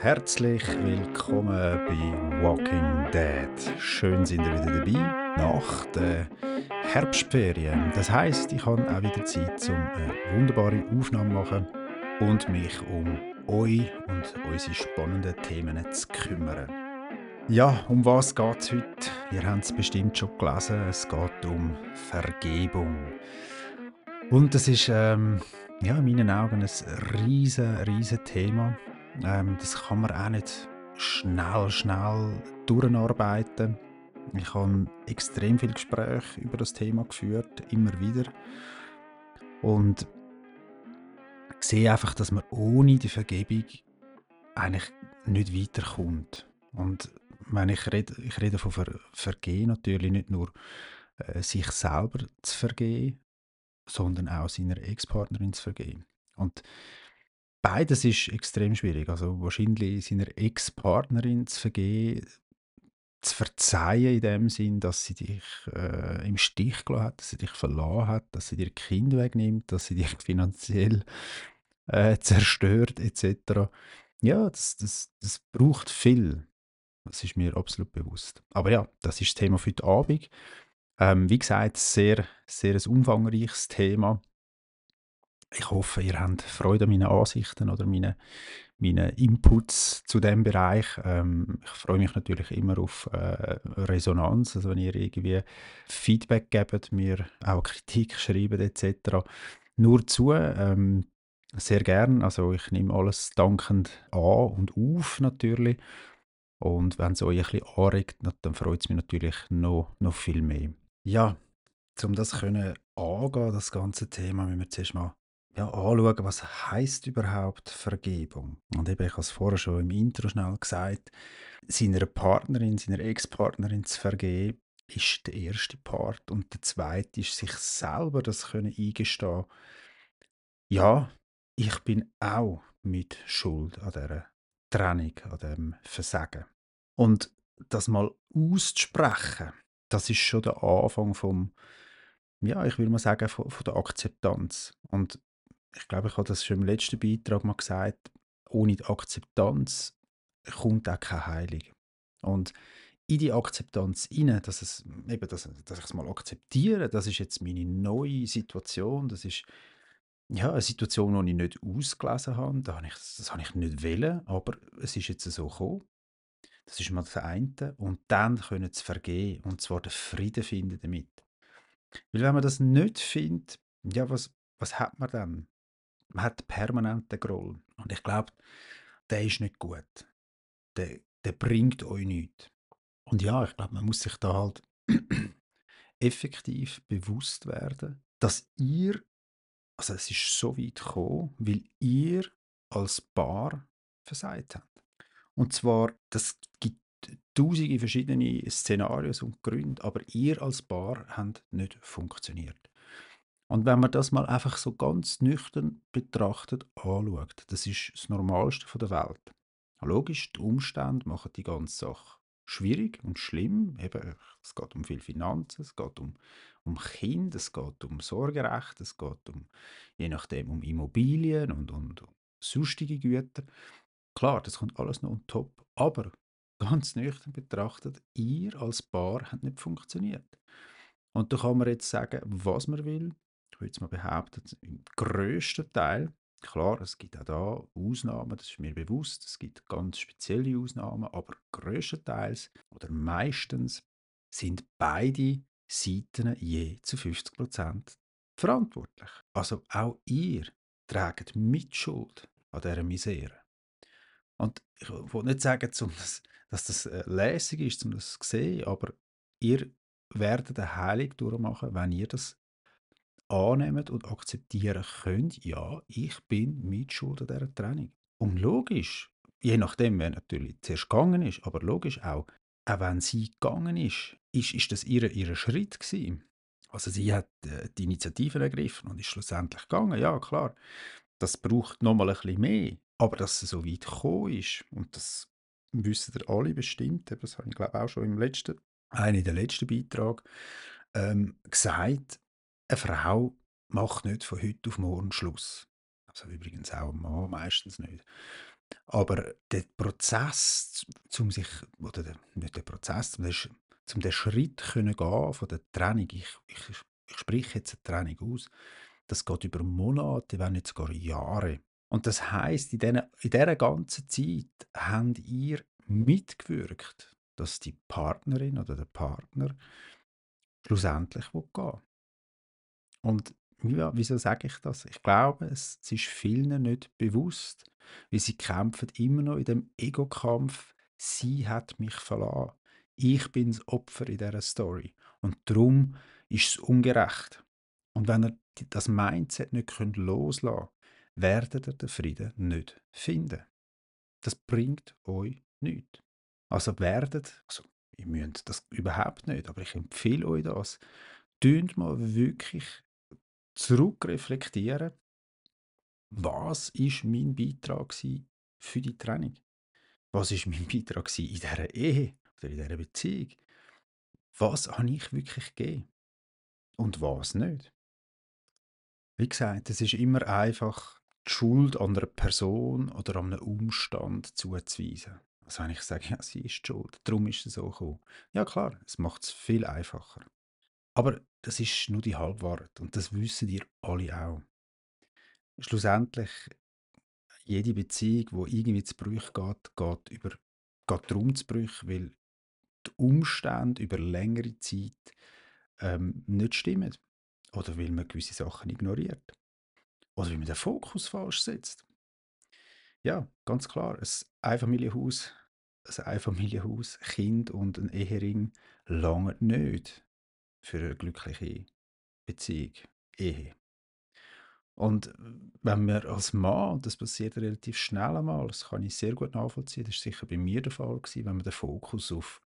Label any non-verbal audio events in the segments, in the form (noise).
Herzlich willkommen bei Walking Dead. Schön sind ihr wieder dabei nach der Herbstferien. Das heißt, ich habe auch wieder Zeit, um eine wunderbare Aufnahme zu machen und mich um euch und unsere spannenden Themen zu kümmern. Ja, um was geht es heute? Ihr habt es bestimmt schon gelesen. Es geht um Vergebung. Und das ist ähm, ja, in meinen Augen ein riesen, riesen Thema. Ähm, das kann man auch nicht schnell, schnell durcharbeiten. Ich habe extrem viele Gespräche über das Thema geführt, immer wieder. Und sehe einfach, dass man ohne die Vergebung eigentlich nicht weiterkommt. Und wenn ich rede, ich rede von Ver Vergehen natürlich nicht nur äh, sich selber zu vergehen, sondern auch seiner Ex-Partnerin zu vergehen. Und beides ist extrem schwierig. Also wahrscheinlich seiner Ex-Partnerin zu vergehen, zu verzeihen in dem Sinn, dass sie dich äh, im Stich gelassen hat, dass sie dich verloren hat, dass sie dir Kind wegnimmt, dass sie dich (laughs) finanziell äh, (laughs) zerstört etc. Ja, das, das, das braucht viel. Das ist mir absolut bewusst. Aber ja, das ist das Thema für heute Abend. Ähm, wie gesagt, sehr, sehr ein umfangreiches Thema. Ich hoffe, ihr habt Freude an meinen Ansichten oder meinen, meinen Inputs zu dem Bereich. Ähm, ich freue mich natürlich immer auf äh, Resonanz, also wenn ihr irgendwie Feedback gebt, mir auch Kritik schreibt etc. Nur zu, ähm, sehr gern. Also ich nehme alles dankend an und auf natürlich. Und wenn es euch ein bisschen anregt, dann freut es mich natürlich noch, noch viel mehr. Ja, um das können angehen, das ganze Thema, müssen wir zuerst mal ja, anschauen, was heißt überhaupt Vergebung. Und eben, ich habe es vorher schon im Intro schnell gesagt, seiner Partnerin, seiner Ex-Partnerin zu vergeben, ist der erste Part. Und der zweite ist, sich selber das können eingestehen. Ja, ich bin auch mit Schuld an dieser Trennung, an dem Versagen. Und das mal auszusprechen, das ist schon der Anfang vom, ja, ich will mal sagen, von, von der Akzeptanz. Und ich glaube, ich habe das schon im letzten Beitrag mal gesagt, ohne die Akzeptanz kommt auch keine Heilung. Und in die Akzeptanz hinein, dass, es, eben, dass, dass ich es mal akzeptiere, das ist jetzt meine neue Situation, das ist ja, eine Situation, die ich nicht ausgelesen habe, da habe ich, das habe ich nicht wollen, aber es ist jetzt so gekommen. Das ist mal das eine. Und dann können sie vergehen und zwar den Frieden finden damit. Weil wenn man das nicht findet, ja, was, was hat man dann? Man hat permanenten Groll. Und ich glaube, der ist nicht gut. Der, der bringt euch nichts. Und ja, ich glaube, man muss sich da halt (clears throat) effektiv bewusst werden, dass ihr, also es ist so weit gekommen, weil ihr als Paar versagt habt. Und zwar, das gibt tausende verschiedene Szenarien und Gründe, aber ihr als Paar habt nicht funktioniert. Und wenn man das mal einfach so ganz nüchtern betrachtet, anschaut, das ist das Normalste der Welt. Logisch, die Umstände machen die ganze Sache schwierig und schlimm. Eben, es geht um viel Finanzen, es geht um, um Kinder, es geht um Sorgerecht, es geht um, je nachdem um Immobilien und, und sonstige Güter. Klar, das kommt alles noch on top, aber ganz nüchtern betrachtet, ihr als Paar habt nicht funktioniert. Und da kann man jetzt sagen, was man will. Ich würde jetzt mal behaupten, im grössten Teil, klar, es gibt auch da Ausnahmen, das ist mir bewusst, es gibt ganz spezielle Ausnahmen, aber größtenteils oder meistens sind beide Seiten je zu 50 Prozent verantwortlich. Also auch ihr tragt Mitschuld an dieser Misere. Und ich will nicht sagen, dass das äh, lässig ist, um das zu sehen, aber ihr werdet eine Heilung durchmachen, wenn ihr das annehmt und akzeptieren könnt, ja, ich bin Mitschuld an dieser Trennung. Und logisch, je nachdem, wer natürlich zuerst gegangen ist, aber logisch auch, auch wenn sie gegangen ist, ist, ist das ihr, ihr Schritt gewesen. Also sie hat äh, die Initiative ergriffen und ist schlussendlich gegangen, ja klar. Das braucht nochmal ein bisschen mehr. Aber dass es so weit gekommen ist und das wissen ihr alle bestimmt, das habe ich glaube auch schon im letzten, einen der letzten Beitrag ähm, gesagt, eine Frau macht nicht von heute auf morgen Schluss. Also übrigens auch ein Mann meistens nicht. Aber der Prozess, zum sich, oder der, nicht der Prozess, zum, zum den Schritt können gehen von der Trennung, ich, ich, ich spreche jetzt eine Trennung aus, das geht über Monate, wenn nicht sogar Jahre. Und das heißt, in, in dieser ganzen Zeit habt ihr mitgewirkt, dass die Partnerin oder der Partner schlussendlich gehen will. Und wieso sage ich das? Ich glaube, es ist vielen nicht bewusst, weil sie kämpfen immer noch in dem Ego-Kampf. Sie hat mich verlassen. Ich bin das Opfer in dieser Story. Und darum ist es ungerecht. Und wenn ihr das Mindset nicht loslassen könnt, werdet ihr den Frieden nicht finden. Das bringt euch nichts. Also werdet, also ihr müsst das überhaupt nicht, aber ich empfehle euch das, tönt mal wirklich zurückreflektieren, was ist mein Beitrag für die Trennung? Was ist mein Beitrag in dieser Ehe oder in dieser Beziehung? Was habe ich wirklich gegeben? Und was nicht? Wie gesagt, es ist immer einfach, die Schuld an einer Person oder an einem Umstand zuzuweisen. Also wenn ich sage, ja, sie ist schuld, darum ist es so gekommen. Ja klar, es macht es viel einfacher. Aber das ist nur die Halbwahrheit und das wissen ihr alle auch. Schlussendlich, jede Beziehung, die irgendwie zu Bruch geht, geht, über, geht darum zu Bruch, weil die Umstände über längere Zeit ähm, nicht stimmen. Oder weil man gewisse Sachen ignoriert. Oder weil man den Fokus falsch setzt. Ja, ganz klar, ein Einfamilienhaus, ein Einfamilienhaus, Kind und ein Ehering lange nicht für eine glückliche Beziehung, Ehe. Und wenn wir als Mann, und das passiert relativ schnell einmal, das kann ich sehr gut nachvollziehen, das war sicher bei mir der Fall, gewesen, wenn man den Fokus auf,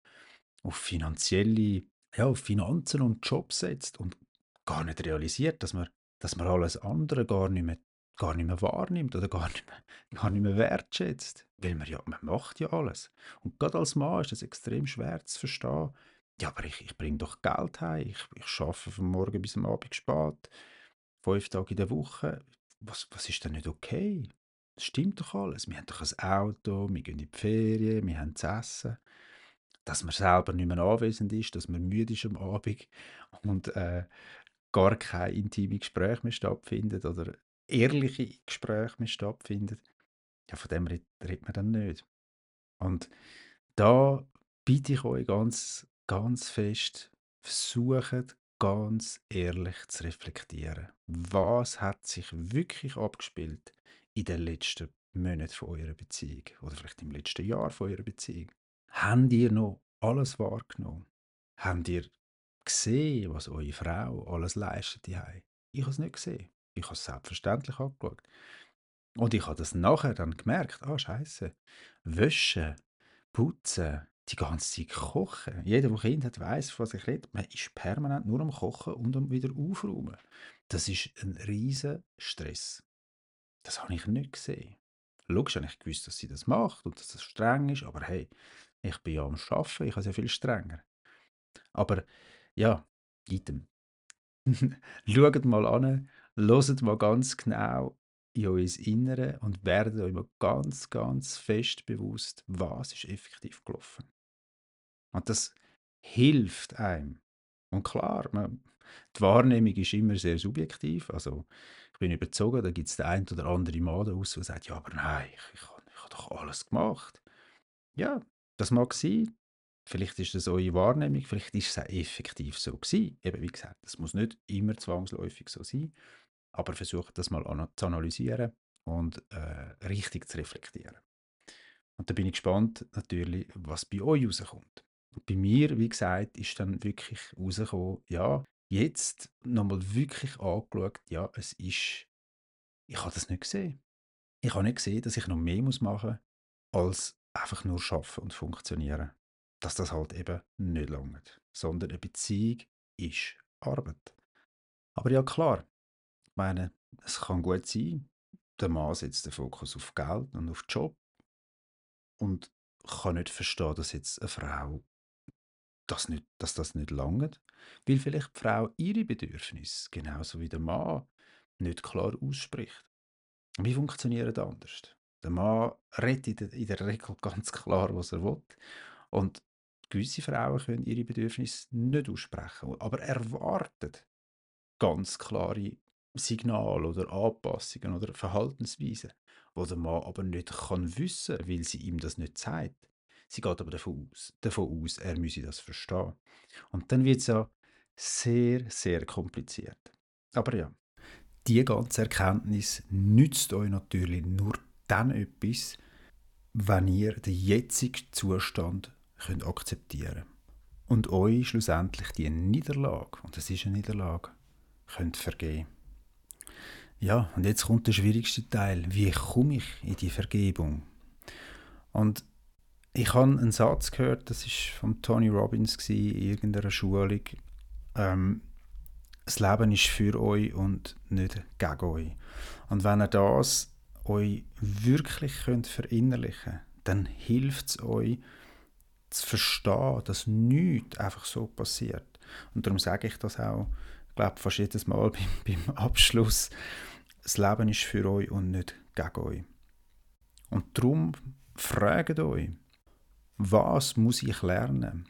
auf finanzielle, ja, auf Finanzen und Job setzt und gar nicht realisiert, dass man, dass man alles andere gar nicht mehr gar nicht mehr wahrnimmt oder gar nicht mehr, (laughs) gar nicht mehr wertschätzt. Weil man ja, man macht ja alles. Und gerade als Mann ist das extrem schwer zu verstehen. Ja, aber ich, ich bringe doch Geld heim. Ich, ich arbeite von morgen bis am Abend spät. Fünf Tage in der Woche. Was, was ist denn nicht okay? Das stimmt doch alles. Wir haben doch ein Auto, wir gehen in die Ferien, wir haben zu essen. Dass man selber nicht mehr anwesend ist, dass man müde ist am Abend (laughs) und äh, gar kein intimes Gespräch mehr stattfindet oder ehrliche Gespräche mehr stattfinden, ja, von dem redet man dann nicht. Und da bitte ich euch ganz, ganz fest, versucht ganz ehrlich zu reflektieren. Was hat sich wirklich abgespielt in den letzten Monaten von eurer Beziehung oder vielleicht im letzten Jahr von eurer Beziehung? Habt ihr noch alles wahrgenommen? Habt ihr gesehen, was eure Frau alles leistet? Ich habe es nicht gesehen. Ich habe es selbstverständlich angeschaut. Und ich habe das nachher dann gemerkt, ah, scheiße, Wäsche, Putzen, die ganze Zeit kochen. Jeder, der Kind hat, weiß, was ich rede. Man ist permanent nur am Kochen und am wieder aufräumen. Das ist ein riesen Stress. Das habe ich nicht gesehen. Logisch habe ich gewusst, dass sie das macht und dass das streng ist, aber hey, ich bin ja am Arbeiten, ich habe es ja viel strenger. Aber ja, item. (laughs) Schaut mal an, Hört mal ganz genau in euer Innere und werdet euch mal ganz, ganz fest bewusst, was ist effektiv gelaufen. Und das hilft einem. Und klar, man, die Wahrnehmung ist immer sehr subjektiv. Also ich bin überzeugt, da gibt es den einen oder anderen Mann aus, der sagt, ja, aber nein, ich, ich, ich habe doch alles gemacht. Ja, das mag sein. Vielleicht ist das eure Wahrnehmung, vielleicht ist es auch effektiv so gewesen. Eben wie gesagt, das muss nicht immer zwangsläufig so sein aber versucht das mal an zu analysieren und äh, richtig zu reflektieren. Und da bin ich gespannt natürlich, was bei euch rauskommt. Bei mir, wie gesagt, ist dann wirklich rausgekommen, ja, jetzt nochmal wirklich angeschaut, ja, es ist, ich habe das nicht gesehen. Ich habe nicht gesehen, dass ich noch mehr muss machen muss, als einfach nur schaffen und funktionieren. Dass das halt eben nicht langt, sondern eine Beziehung ist Arbeit. Aber ja, klar, ich meine, es kann gut sein, der Mann setzt den Fokus auf Geld und auf Job und kann nicht verstehen, dass jetzt eine Frau das nicht, dass das nicht langt, weil vielleicht die Frau ihre Bedürfnisse genauso wie der Mann nicht klar ausspricht. Wie funktioniert das anders? Der Mann redet in der Regel ganz klar, was er will. Und gewisse Frauen können ihre Bedürfnisse nicht aussprechen, aber erwarten ganz klare Signale oder Anpassungen oder Verhaltensweisen, die der Mann aber nicht kann wissen kann, weil sie ihm das nicht zeigt. Sie geht aber davon aus, davon aus, er müsse das verstehen. Und dann wird es ja sehr, sehr kompliziert. Aber ja, die ganze Erkenntnis nützt euch natürlich nur dann etwas, wenn ihr den jetzigen Zustand könnt akzeptieren. Und euch schlussendlich die Niederlage, und es ist eine Niederlage, könnt vergeben. Ja, und jetzt kommt der schwierigste Teil. Wie komme ich in die Vergebung? Und ich habe einen Satz gehört, das ist von Tony Robbins in irgendeiner Schulung. Ähm, das Leben ist für euch und nicht gegen euch. Und wenn ihr das euch wirklich könnt verinnerlichen könnt, dann hilft es euch zu verstehen, dass nichts einfach so passiert. Und darum sage ich das auch, ich glaube, fast jedes Mal (laughs) beim, beim Abschluss. Das Leben ist für euch und nicht gegen euch. Und darum fragt euch, was muss ich lernen?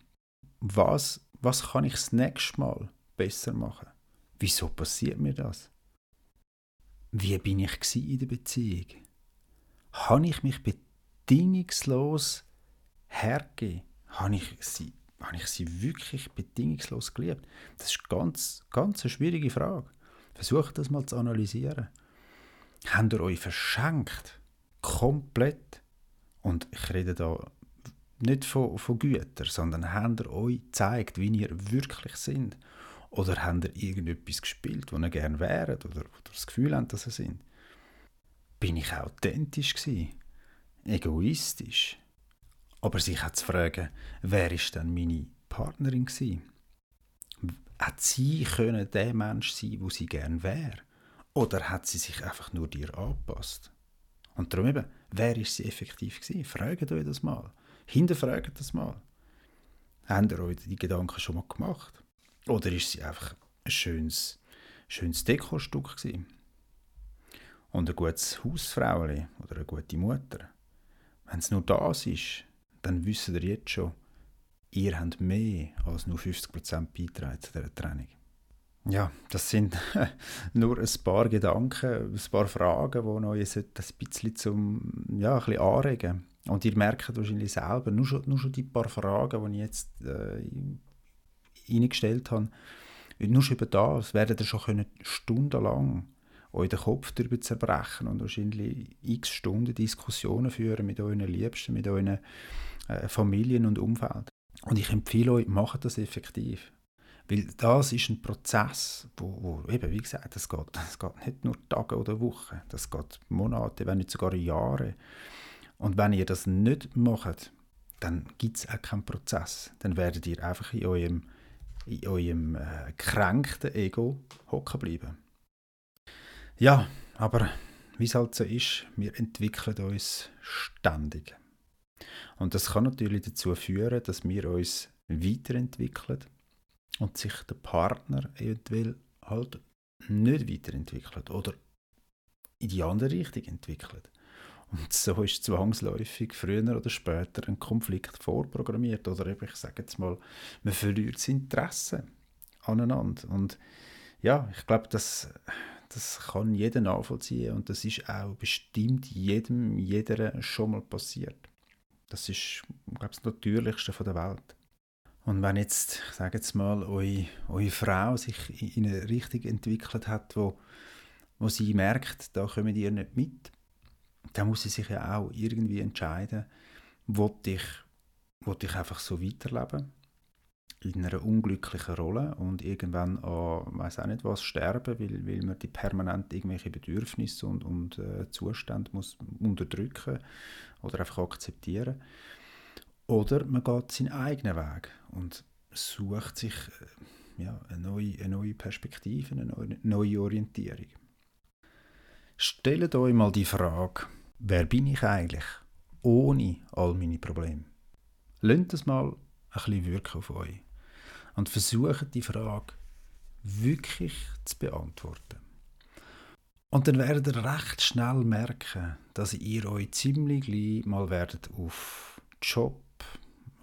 Was, was kann ich das nächste Mal besser machen? Wieso passiert mir das? Wie bin ich in der Beziehung? Habe ich mich bedingungslos hergegeben? Habe ich sie, habe ich sie wirklich bedingungslos geliebt? Das ist ganz, ganz eine schwierige Frage. Versucht das mal zu analysieren. Habt ihr euch verschenkt? Komplett? Und ich rede da nicht von, von Gütern, sondern habt ihr euch gezeigt, wie ihr wirklich sind? Oder habt ihr irgendetwas gespielt, wo ihr gerne wäret oder, oder das Gefühl habt, dass ihr sind? Bin ich authentisch gewesen? Egoistisch? Aber sich auch zu fragen, wer ist denn meine Partnerin gewesen? Hat sie können der Mensch sein, wo sie gern wäre? Oder hat sie sich einfach nur dir angepasst? Und darum eben, wer ist sie effektiv gewesen? Fragt euch das mal. Hinterfragt das mal. Habt ihr euch die Gedanken schon mal gemacht? Oder ist sie einfach ein schönes, schönes Dekostück gewesen? Und ein gutes Hausfrauchen oder eine gute Mutter? Wenn es nur das ist, dann wisst ihr jetzt schon, ihr habt mehr als nur 50% beitragen zu dieser Trennung. Ja, das sind (laughs) nur ein paar Gedanken, ein paar Fragen, die euch ein bisschen zum ja, ein bisschen anregen und ihr merkt wahrscheinlich selber, nur schon, nur schon die paar Fragen, die ich jetzt äh, reingestellt habe, nur schon über das werdet ihr schon können, stundenlang euch den Kopf darüber zerbrechen und wahrscheinlich x Stunden Diskussionen führen mit euren Liebsten, mit euren äh, Familien und Umfeld. Und ich empfehle euch, macht das effektiv. Weil das ist ein Prozess, wo, wo eben, wie gesagt, das geht, das geht nicht nur Tage oder Wochen, das geht Monate, wenn nicht sogar Jahre. Und wenn ihr das nicht macht, dann gibt es auch keinen Prozess. Dann werdet ihr einfach in eurem, in eurem äh, kränkten Ego hocken bleiben. Ja, aber wie es halt so ist, wir entwickeln uns ständig. Und das kann natürlich dazu führen, dass wir uns weiterentwickeln und sich der Partner eventuell halt nicht weiterentwickelt oder in die andere Richtung entwickelt. Und so ist zwangsläufig früher oder später ein Konflikt vorprogrammiert. Oder eben, ich sage jetzt mal, man verliert das Interesse aneinander. Und ja, ich glaube, das, das kann jeder nachvollziehen und das ist auch bestimmt jedem, jeder schon mal passiert. Das ist, glaube ich, das Natürlichste der Welt. Und wenn jetzt, ich sage jetzt mal, eure, eure Frau sich in eine Richtung entwickelt hat, wo, wo sie merkt, da kommen ihr nicht mit, dann muss sie sich ja auch irgendwie entscheiden, wollte ich, wollte ich einfach so weiterleben in einer unglücklichen Rolle und irgendwann an, weiß auch nicht was, sterben, weil, weil man die permanent irgendwelche Bedürfnisse und, und äh, Zustände muss unterdrücken oder einfach akzeptieren. Oder man geht seinen eigenen Weg und sucht sich äh, ja, eine, neue, eine neue Perspektive, eine neue, neue Orientierung. Stellt euch mal die Frage, wer bin ich eigentlich? ohne all meine Probleme? Lasst das mal ein bisschen wirken auf euch und versucht die Frage wirklich zu beantworten. Und dann werdet ihr recht schnell merken, dass ihr euch ziemlich gleich mal werdet auf Job,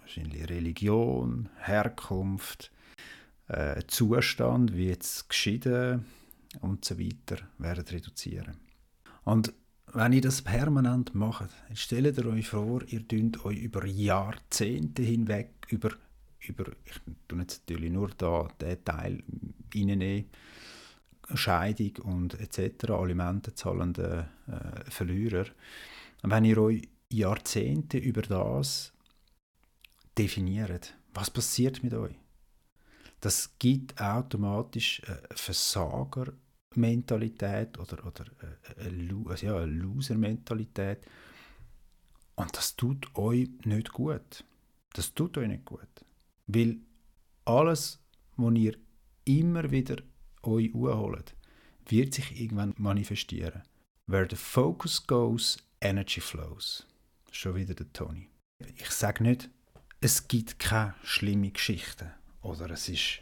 wahrscheinlich Religion, Herkunft, äh, Zustand, wie jetzt geschieden und so weiter, werdet reduzieren. Und wenn ihr das permanent macht, stellt ihr euch vor, ihr dünnt euch über Jahrzehnte hinweg über, über ich tue jetzt natürlich nur da den Teil reinnehmen, Scheidung und etc., Alimente zahlende äh, Verlierer. Wenn ihr euch Jahrzehnte über das definiert, was passiert mit euch? Das gibt automatisch eine Versagermentalität oder, oder eine, also ja, eine Loser-Mentalität. Und das tut euch nicht gut. Das tut euch nicht gut. Weil alles, was ihr immer wieder euch holt, wird sich irgendwann manifestieren. Where the focus goes, energy flows. Schon wieder der Tony. Ich sage nicht, es gibt keine schlimme Geschichten oder es ist,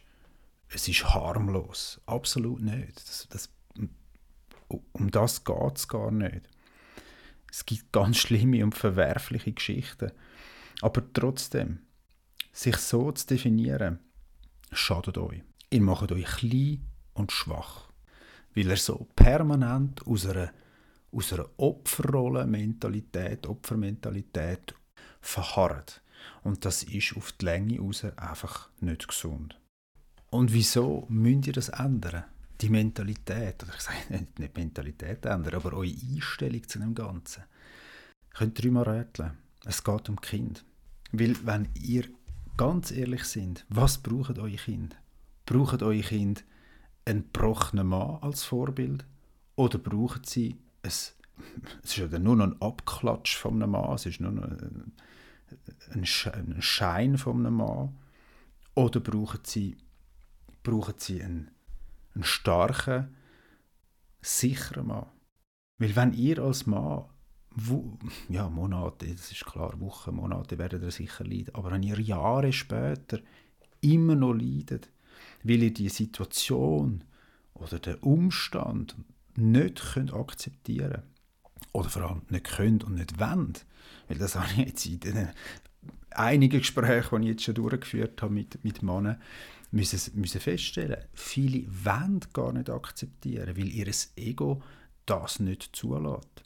es ist harmlos. Absolut nicht. Das, das, um das geht es gar nicht. Es gibt ganz schlimme und verwerfliche Geschichten. Aber trotzdem, sich so zu definieren, schadet euch. Ihr macht euch klein und schwach, weil er so permanent aus einer, aus einer Opferrolle-Mentalität, Opfermentalität verharrt. Und das ist auf die Länge raus einfach nicht gesund. Und wieso müsst ihr das ändern? Die Mentalität, oder ich sage nicht, Mentalität ändern, aber eure Einstellung zu dem Ganzen. Ihr könnt dreimal rätseln. Es geht um Kind. Weil, wenn ihr ganz ehrlich sind, was braucht eure Kind? Braucht eure Kind einen gebrochenen Mann als Vorbild? Oder brauchen sie ein, (laughs) es ist ja nur noch ein Abklatsch von einem Mann, es ist nur noch ein, ein Schein von einem Mann? Oder brauchen sie, brauchen sie einen, einen starken, sicheren Mann? Weil wenn ihr als Mann ja, Monate, das ist klar, Wochen, Monate werden ihr sicher leiden. Aber wenn ihr Jahre später immer noch leidet, weil ihr die Situation oder den Umstand nicht könnt akzeptieren oder vor allem nicht könnt und nicht wollt, weil das (laughs) habe ich jetzt in den einigen Gesprächen, die ich jetzt schon durchgeführt habe mit, mit Männern, müssen, müssen feststellen, viele wollen gar nicht akzeptieren, weil ihr Ego das nicht zulässt.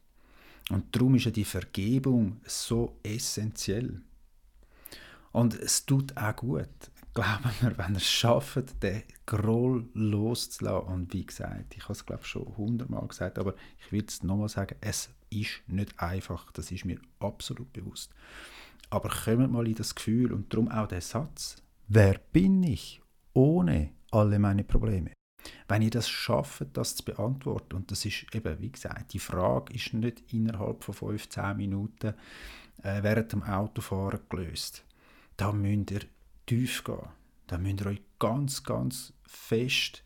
Und darum ist ja die Vergebung so essentiell. Und es tut auch gut, glauben wir, wenn ihr es schafft, den Groll loszulassen. Und wie gesagt, ich habe es glaube schon hundertmal gesagt, aber ich will es nochmal sagen, es ist nicht einfach, das ist mir absolut bewusst. Aber kommt mal in das Gefühl und darum auch der Satz, wer bin ich ohne alle meine Probleme? Wenn ihr das schafft, das zu beantworten, und das ist eben, wie gesagt, die Frage ist nicht innerhalb von 15 Minuten äh, während dem Autofahren gelöst. Da müsst ihr tief gehen. Da müsst ihr euch ganz, ganz fest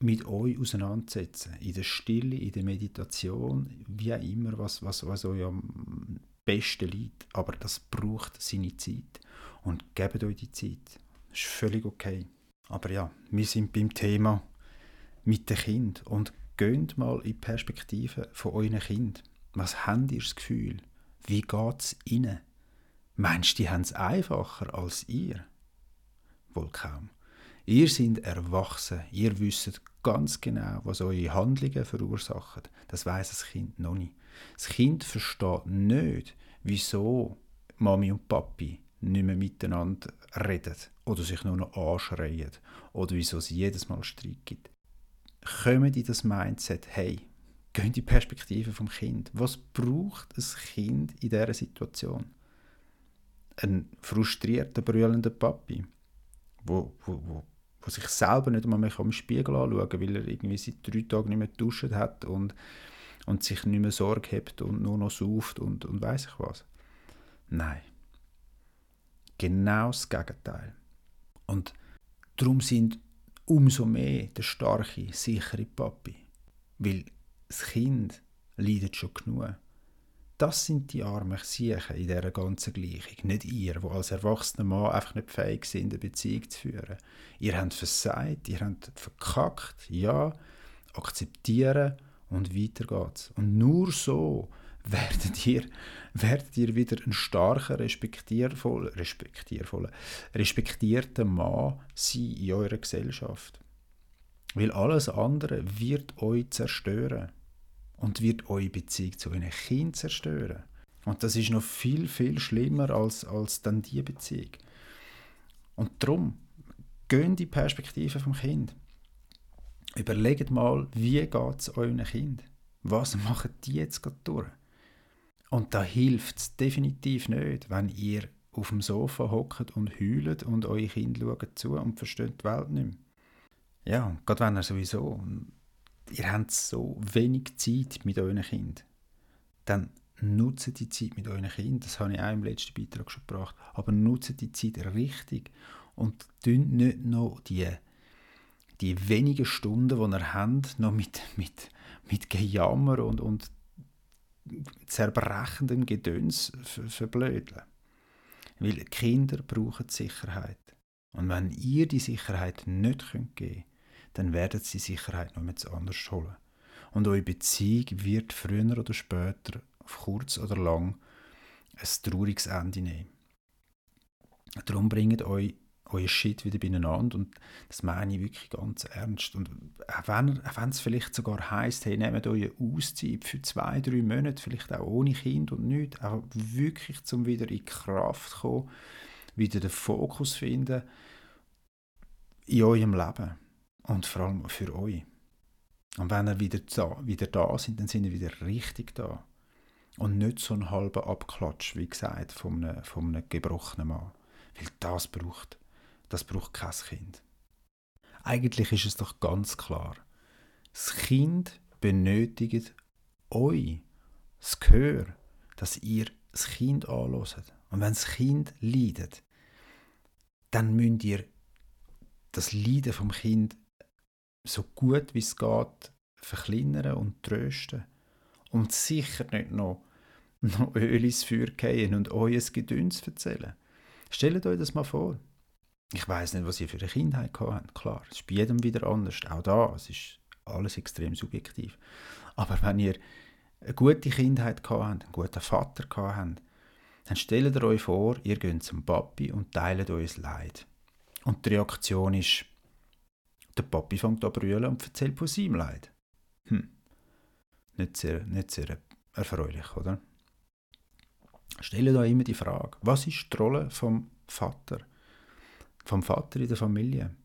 mit euch auseinandersetzen. In der Stille, in der Meditation, wie auch immer, was, was, was euch am besten liegt. Aber das braucht seine Zeit. Und gebt euch die Zeit. Das ist völlig okay. Aber ja, wir sind beim Thema mit dem Kind und geht mal in die Perspektive von euren Kind. Was habt ihr das Gefühl? Wie geht es ihnen? Meinst du, die haben es einfacher als ihr? Wohl kaum. Ihr seid erwachsen, ihr wisst ganz genau, was eure Handlungen verursachen. Das weiß das Kind noch nicht. Das Kind versteht nicht, wieso Mami und Papi nicht mehr miteinander reden oder sich nur noch anschreien oder wieso es jedes Mal Streit gibt kommen in das Mindset, hey, gehen die Perspektive vom Kind. Was braucht ein Kind in dieser Situation? Ein frustrierter, brüllender Papi, wo, wo, wo, wo sich selber nicht einmal mehr im Spiegel anschauen kann, weil er irgendwie seit drei Tagen nicht mehr geduscht hat und, und sich nicht mehr Sorge hat und nur noch sauft und, und weiß ich was. Nein. Genau das Gegenteil. Und darum sind umso mehr der starke, sichere Papi. Weil das Kind leidet schon genug. das sind die armen Siechen in dieser ganzen Gleichung. Nicht ihr, wo als erwachsener Mann einfach nicht fähig sind, eine Beziehung zu führen. Ihr habt versagt, ihr habt verkackt, ja, akzeptieren und weiter geht's. Und nur so werdet ihr, werdet ihr wieder ein starker, respektiervoller, respektiervoller, respektierter Mann sein in eurer Gesellschaft. Weil alles andere wird euch zerstören und wird eure Beziehung zu euren Kind zerstören. Und das ist noch viel, viel schlimmer als, als dann die Beziehung. Und darum, gehen die Perspektive vom Kind. Überlegt mal, wie geht es euren Kind? Was machen die jetzt gerade durch? Und da hilft es definitiv nicht, wenn ihr auf dem Sofa hockt und heult und eure Kinder schauen zu und versteht die Welt nicht mehr. Ja, gerade wenn ihr sowieso, ihr habt so wenig Zeit mit euren Kind, dann nutzt die Zeit mit euren Kind. Das habe ich auch im letzten Beitrag schon gebracht. Aber nutzt die Zeit richtig und tun nicht noch die, die wenigen Stunden, die ihr habt, noch mit, mit, mit Gejammer und, und zerbrechendem Gedöns verblödeln. Weil Kinder brauchen Sicherheit. Und wenn ihr die Sicherheit nicht geben könnt, dann werden sie Sicherheit noch mit anders holen. Und eure Beziehung wird früher oder später, auf kurz oder lang, ein trauriges Ende nehmen. Darum bringt euch euer Shit wieder beieinander und das meine ich wirklich ganz ernst. Und auch wenn, es vielleicht sogar heisst, hey, nehmt eine Auszeit für zwei, drei Monate, vielleicht auch ohne Kind und nichts, auch wirklich zum wieder in Kraft kommen, wieder den Fokus finden in eurem Leben und vor allem für euch. Und wenn ihr wieder da, wieder da sind, dann sind ihr wieder richtig da. Und nicht so ein halber Abklatsch, wie gesagt, von einem, von einem gebrochenen Mann. Weil das braucht das braucht kein Kind. Eigentlich ist es doch ganz klar. Das Kind benötigt euch, das Gehör, dass ihr das Kind anloset. Und wenn das Kind leidet, dann müsst ihr das Leiden vom Kind so gut wie es geht verkleinern und trösten. Und sicher nicht noch, noch Öl ins Feuer gehen und euer Gedöns erzählen. Stellt euch das mal vor. Ich weiß nicht, was ihr für eine Kindheit habt. Klar, es ist bei jedem wieder anders. Auch da, es ist alles extrem subjektiv. Aber wenn ihr eine gute Kindheit habt, einen guten Vater habt, dann stellt ihr euch vor, ihr geht zum Papi und teilt euer Leid. Und die Reaktion ist, der Papi fängt an zu brüllen und erzählt von seinem Leid. Hm. Nicht sehr, nicht sehr erfreulich, oder? Stellt euch immer die Frage, was ist die Rolle vom Vater? Vom Vater in der Familie.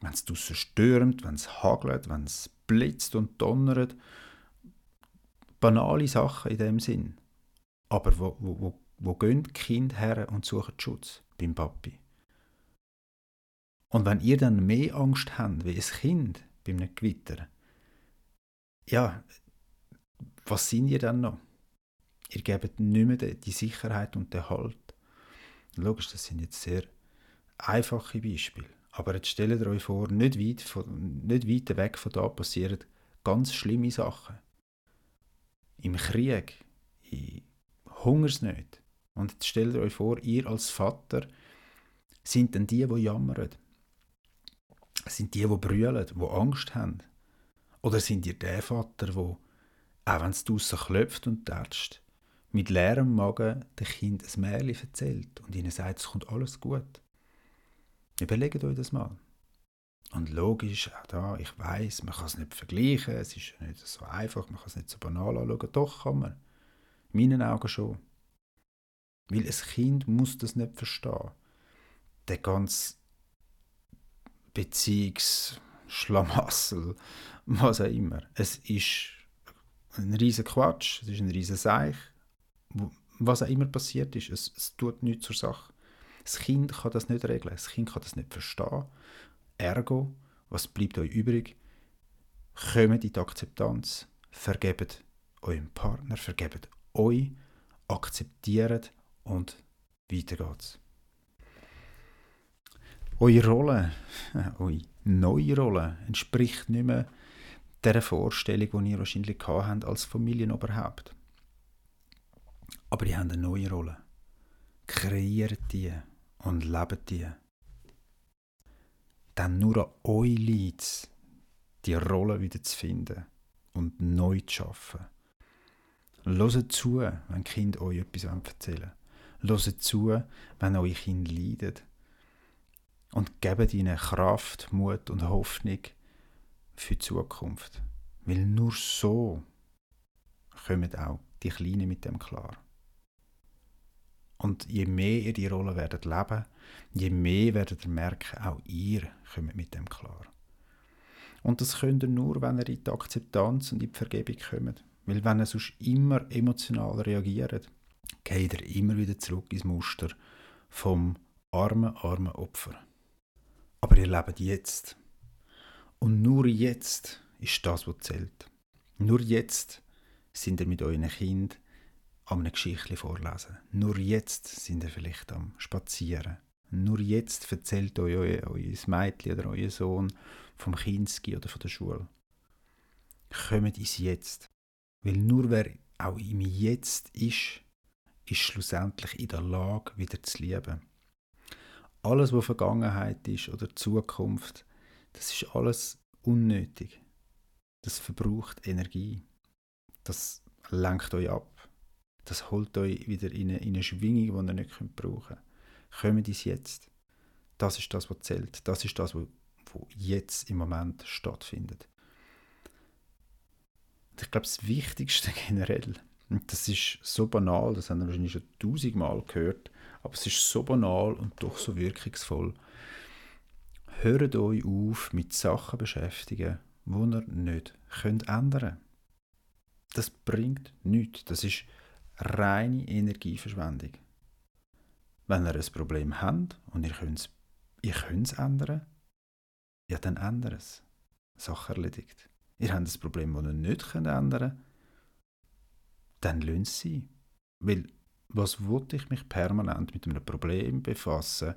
Wenn es draussen stürmt, wenn es hagelt, wenn es blitzt und donnert. Banale Sachen in dem Sinn. Aber wo, wo, wo, wo gehen die Kinder her und suchen Schutz? Beim Papi. Und wenn ihr dann mehr Angst habt wie ein Kind beim Gewitter, ja, was sind ihr dann noch? Ihr gebt nicht mehr die Sicherheit und den Halt. Logisch, das sind jetzt sehr einfache Beispiele. Aber jetzt stellt ihr euch vor, nicht weit, von, nicht weit weg von da passieren ganz schlimme Sachen. Im Krieg, in Hungersnöten. Und jetzt stellt ihr euch vor, ihr als Vater sind dann die, die jammern. Sind die, die brüllen, die Angst haben. Oder sind ihr der Vater, wo, auch wenn es draussen klopft und tätscht, mit leerem Magen dem Kind ein Märchen erzählt und ihnen sagt, es kommt alles gut. Überlegt euch das mal. Und logisch, auch da, ich weiß, man kann es nicht vergleichen, es ist nicht so einfach, man kann es nicht so banal anschauen. Doch kann man. In meinen Augen schon. Weil ein Kind muss das nicht verstehen. Der ganze Beziehungsschlamassel, (laughs) was auch immer. Es ist ein riesen Quatsch, es ist ein riesen Seich. Was auch immer passiert ist, es, es tut nichts zur Sache. Das Kind kann das nicht regeln, das Kind kann das nicht verstehen. Ergo, was bleibt euch übrig? Kommt in die Akzeptanz, vergebt eurem Partner, vergebt euch, akzeptiert und weiter geht's. Eure Rolle, (laughs) eure neue Rolle, entspricht nicht mehr der Vorstellung, die ihr wahrscheinlich habt als Familienoberhaupt. Aber die haben eine neue Rolle. Kreiert die und lebt die. Dann nur an euch liegt die Rolle wieder zu finden und neu zu schaffen. Hört zu, wenn Kind euch etwas erzählen Hört zu, wenn eure Kinder leiden. Und gebt ihnen Kraft, Mut und Hoffnung für die Zukunft. Weil nur so kommen auch die Kleinen mit dem klar. Und je mehr ihr die Rolle werdet leben, je mehr werdet ihr merken, auch ihr kommt mit dem klar. Und das könnt ihr nur, wenn ihr in die Akzeptanz und in die Vergebung kommt. Weil wenn ihr sonst immer emotional reagiert, geht ihr immer wieder zurück ins Muster vom armen, armen Opfer. Aber ihr lebt jetzt. Und nur jetzt ist das, was zählt. Nur jetzt sind ihr mit euren Kind am eine Geschichte vorlesen. Nur jetzt sind ihr vielleicht am Spazieren. Nur jetzt erzählt euch euer, euer Mädchen oder euer Sohn vom Kinski oder von der Schule. Kommt ins Jetzt. Weil nur wer auch im Jetzt ist, ist schlussendlich in der Lage, wieder zu lieben. Alles, was Vergangenheit ist oder Zukunft, das ist alles unnötig. Das verbraucht Energie. Das lenkt euch ab. Das holt euch wieder in eine, in eine Schwingung, die ihr nicht brauchen könnt. Kommt ins Jetzt. Das ist das, was zählt. Das ist das, was jetzt im Moment stattfindet. Und ich glaube, das Wichtigste (laughs) generell, und das ist so banal, das haben wir wahrscheinlich schon tausendmal gehört, aber es ist so banal und doch so wirkungsvoll. Hört euch auf, mit Sachen beschäftigen, die ihr nicht könnt ändern Das bringt nichts. Das ist reine Energieverschwendung. Wenn ihr ein Problem habt und ihr könnt es ihr ändern, ja, dann ändert es. Sache erledigt. Ihr habt ein Problem, das ihr nicht ändern könnt, dann löst es sein. Weil, was wollte ich mich permanent mit einem Problem befassen,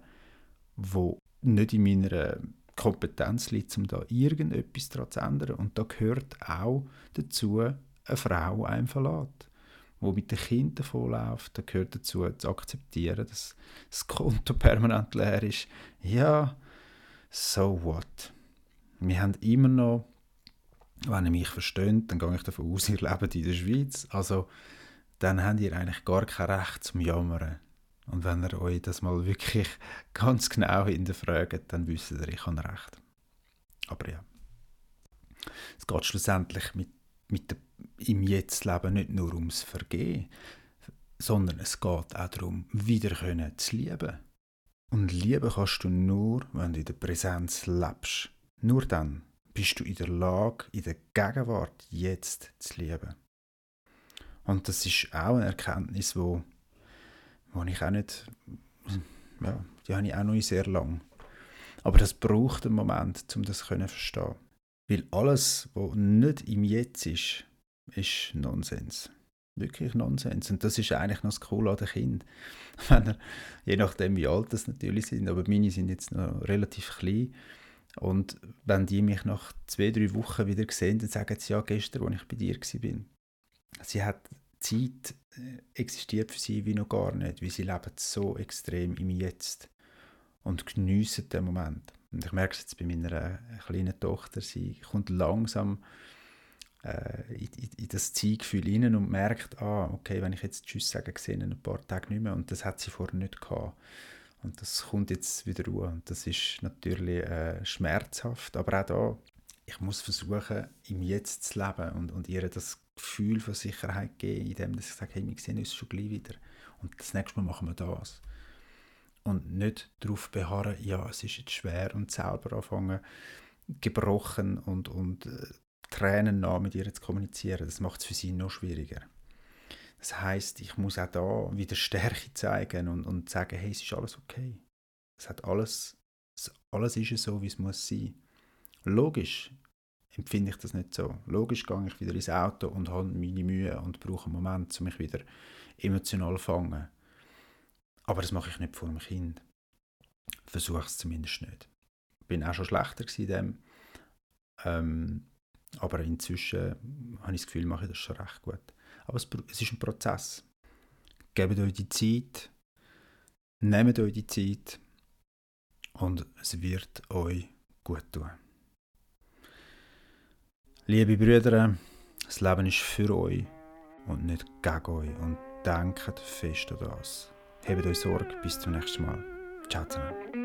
wo nicht in meiner Kompetenz liegt, um da irgendetwas daran zu ändern. Und da gehört auch dazu, eine Frau einem wo mit den Kindern davonläuft. Da gehört dazu, zu akzeptieren, dass das Konto (laughs) permanent leer ist. Ja, so what? Wir haben immer noch, wenn ihr mich versteht, dann gehe ich davon aus, (laughs) ihr lebt in der Schweiz, also dann habt ihr eigentlich gar kein Recht zum Jammern. Und wenn ihr euch das mal wirklich (laughs) ganz genau hinterfragt, dann wisst ihr, ich habe recht. Aber ja, es geht schlussendlich mit, mit dem, im Jetzt-Leben nicht nur ums Vergehen, sondern es geht auch darum, wieder können zu lieben. Und lieben kannst du nur, wenn du in der Präsenz lebst. Nur dann bist du in der Lage, in der Gegenwart jetzt zu lieben. Und das ist auch eine Erkenntnis, wo, wo ich auch nicht, ja, die habe ich auch noch nicht sehr lang. Aber das braucht einen Moment, um das zu verstehen. Weil alles, was nicht im Jetzt ist, ist Nonsens wirklich Nonsens. Und das ist eigentlich noch das Coole an den Kindern. (laughs) Wenn er, je nachdem, wie alt das natürlich sind, aber meine sind jetzt noch relativ klein. Und wenn die mich nach zwei, drei Wochen wieder sehen, dann sagen sie, ja, gestern, als ich bei dir war. Sie hat Zeit äh, existiert für sie wie noch gar nicht, weil sie leben so extrem im Jetzt und geniessen den Moment. Und ich merke es jetzt bei meiner äh, kleinen Tochter, sie kommt langsam äh, in, in, das Zielgefühl hinein und merkt, ah, okay, wenn ich jetzt Tschüss sage, sehe ich ein paar Tage nicht mehr. Und das hat sie vorher nicht gehabt. Und das kommt jetzt wieder ruhe. Und das ist natürlich äh, schmerzhaft, aber auch da, ich muss versuchen, im Jetzt zu leben und, und ihr das Gefühl von Sicherheit geben, indem ich sage, hey, wir sehen uns schon gleich wieder. Und das nächste Mal machen wir das. Und nicht darauf beharren, ja, es ist jetzt schwer und selber anfangen, gebrochen und, und äh, Tränen nah mit ihr zu kommunizieren. Das macht es für sie noch schwieriger. Das heißt, ich muss auch da wieder Stärke zeigen und, und sagen, hey, es ist alles okay. Es hat alles, alles ist so, wie es muss sein. Logisch empfinde ich das nicht so. Logisch gehe ich wieder ins Auto und habe meine Mühe und brauche einen Moment, um mich wieder emotional zu fangen. Aber das mache ich nicht vor dem Kind. Versuche es zumindest nicht. Ich bin auch schon schlechter in dem. Ähm, aber inzwischen habe ich das Gefühl, mache ich das schon recht gut. Aber es, es ist ein Prozess. gebt euch die Zeit, nehmt euch die Zeit und es wird euch gut tun. Liebe Brüder, das Leben ist für euch und nicht gegen euch und denkt fest an das. Hebt euch Sorge, bis zum nächsten Mal. Ciao zusammen.